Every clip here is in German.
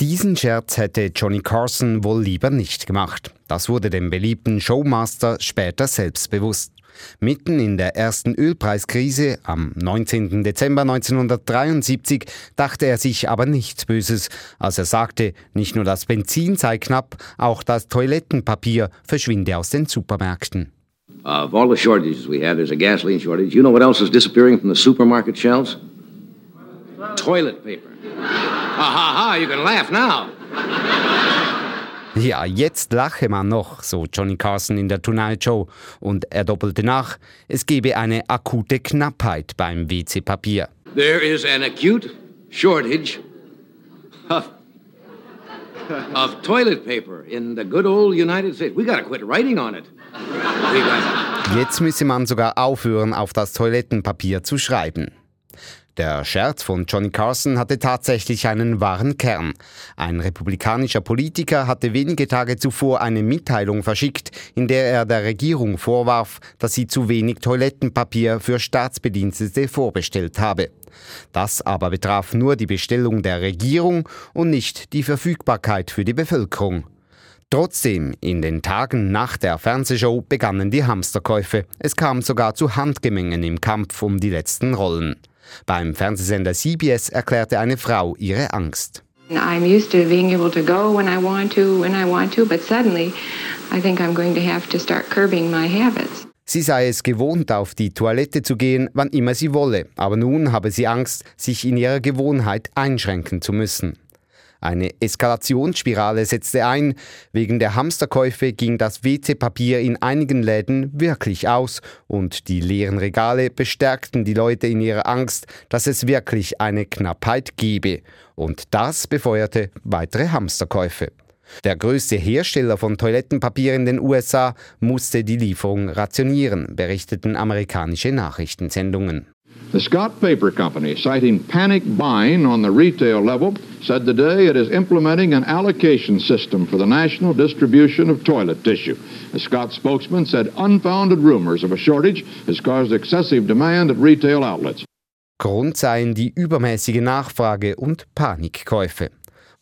Diesen Scherz hätte Johnny Carson wohl lieber nicht gemacht. Das wurde dem beliebten Showmaster später selbst bewusst. Mitten in der ersten Ölpreiskrise am 19. Dezember 1973 dachte er sich aber nichts Böses, als er sagte, nicht nur das Benzin sei knapp, auch das Toilettenpapier verschwinde aus den Supermärkten. Uh, of all the shortages we had, there's a gasoline shortage. You know what else is disappearing from the supermarket shelves? Toilet paper. Ha ha ha, you can laugh now. Ja, jetzt lache man noch, so Johnny Carson in der Tonight Show. Und er doppelte nach, es gebe eine akute Knappheit beim WC-Papier. There is an acute shortage of, of toilet paper in the good old United States. We gotta quit writing on it. Jetzt müsse man sogar aufhören, auf das Toilettenpapier zu schreiben. Der Scherz von Johnny Carson hatte tatsächlich einen wahren Kern. Ein republikanischer Politiker hatte wenige Tage zuvor eine Mitteilung verschickt, in der er der Regierung vorwarf, dass sie zu wenig Toilettenpapier für Staatsbedienstete vorbestellt habe. Das aber betraf nur die Bestellung der Regierung und nicht die Verfügbarkeit für die Bevölkerung. Trotzdem, in den Tagen nach der Fernsehshow begannen die Hamsterkäufe. Es kam sogar zu Handgemengen im Kampf um die letzten Rollen. Beim Fernsehsender CBS erklärte eine Frau ihre Angst. I'm used to being able to go when I want to, when I want to, but suddenly I think I'm going to have to start curbing my habits. Sie sei es gewohnt, auf die Toilette zu gehen, wann immer sie wolle, aber nun habe sie Angst, sich in ihrer Gewohnheit einschränken zu müssen. Eine Eskalationsspirale setzte ein. Wegen der Hamsterkäufe ging das WC-Papier in einigen Läden wirklich aus und die leeren Regale bestärkten die Leute in ihrer Angst, dass es wirklich eine Knappheit gebe. Und das befeuerte weitere Hamsterkäufe. Der größte Hersteller von Toilettenpapier in den USA musste die Lieferung rationieren, berichteten amerikanische Nachrichtensendungen. The Scott Paper Company, citing panic buying on the retail level, said today it is implementing an allocation system for the national distribution of toilet tissue. A Scott spokesman said unfounded rumors of a shortage has caused excessive demand at retail outlets. Grund seien die übermäßige Nachfrage und Panikkäufe.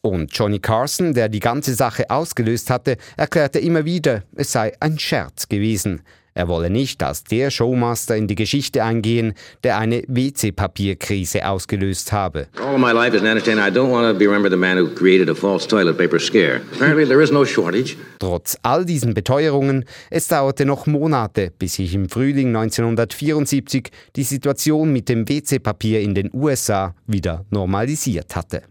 Und Johnny Carson, der die ganze Sache ausgelöst hatte, erklärte immer wieder, es sei ein Scherz gewesen. Er wolle nicht als der Showmaster in die Geschichte eingehen, der eine WC-Papierkrise ausgelöst habe. All my life as an entertainer, I don't want to be remembered the man who created a false toilet paper scare. Apparently there is no shortage. Trotz all diesen Beteuerungen, es dauerte noch Monate, bis sich im Frühling 1974 die Situation mit dem WC-Papier in den USA wieder normalisiert hatte.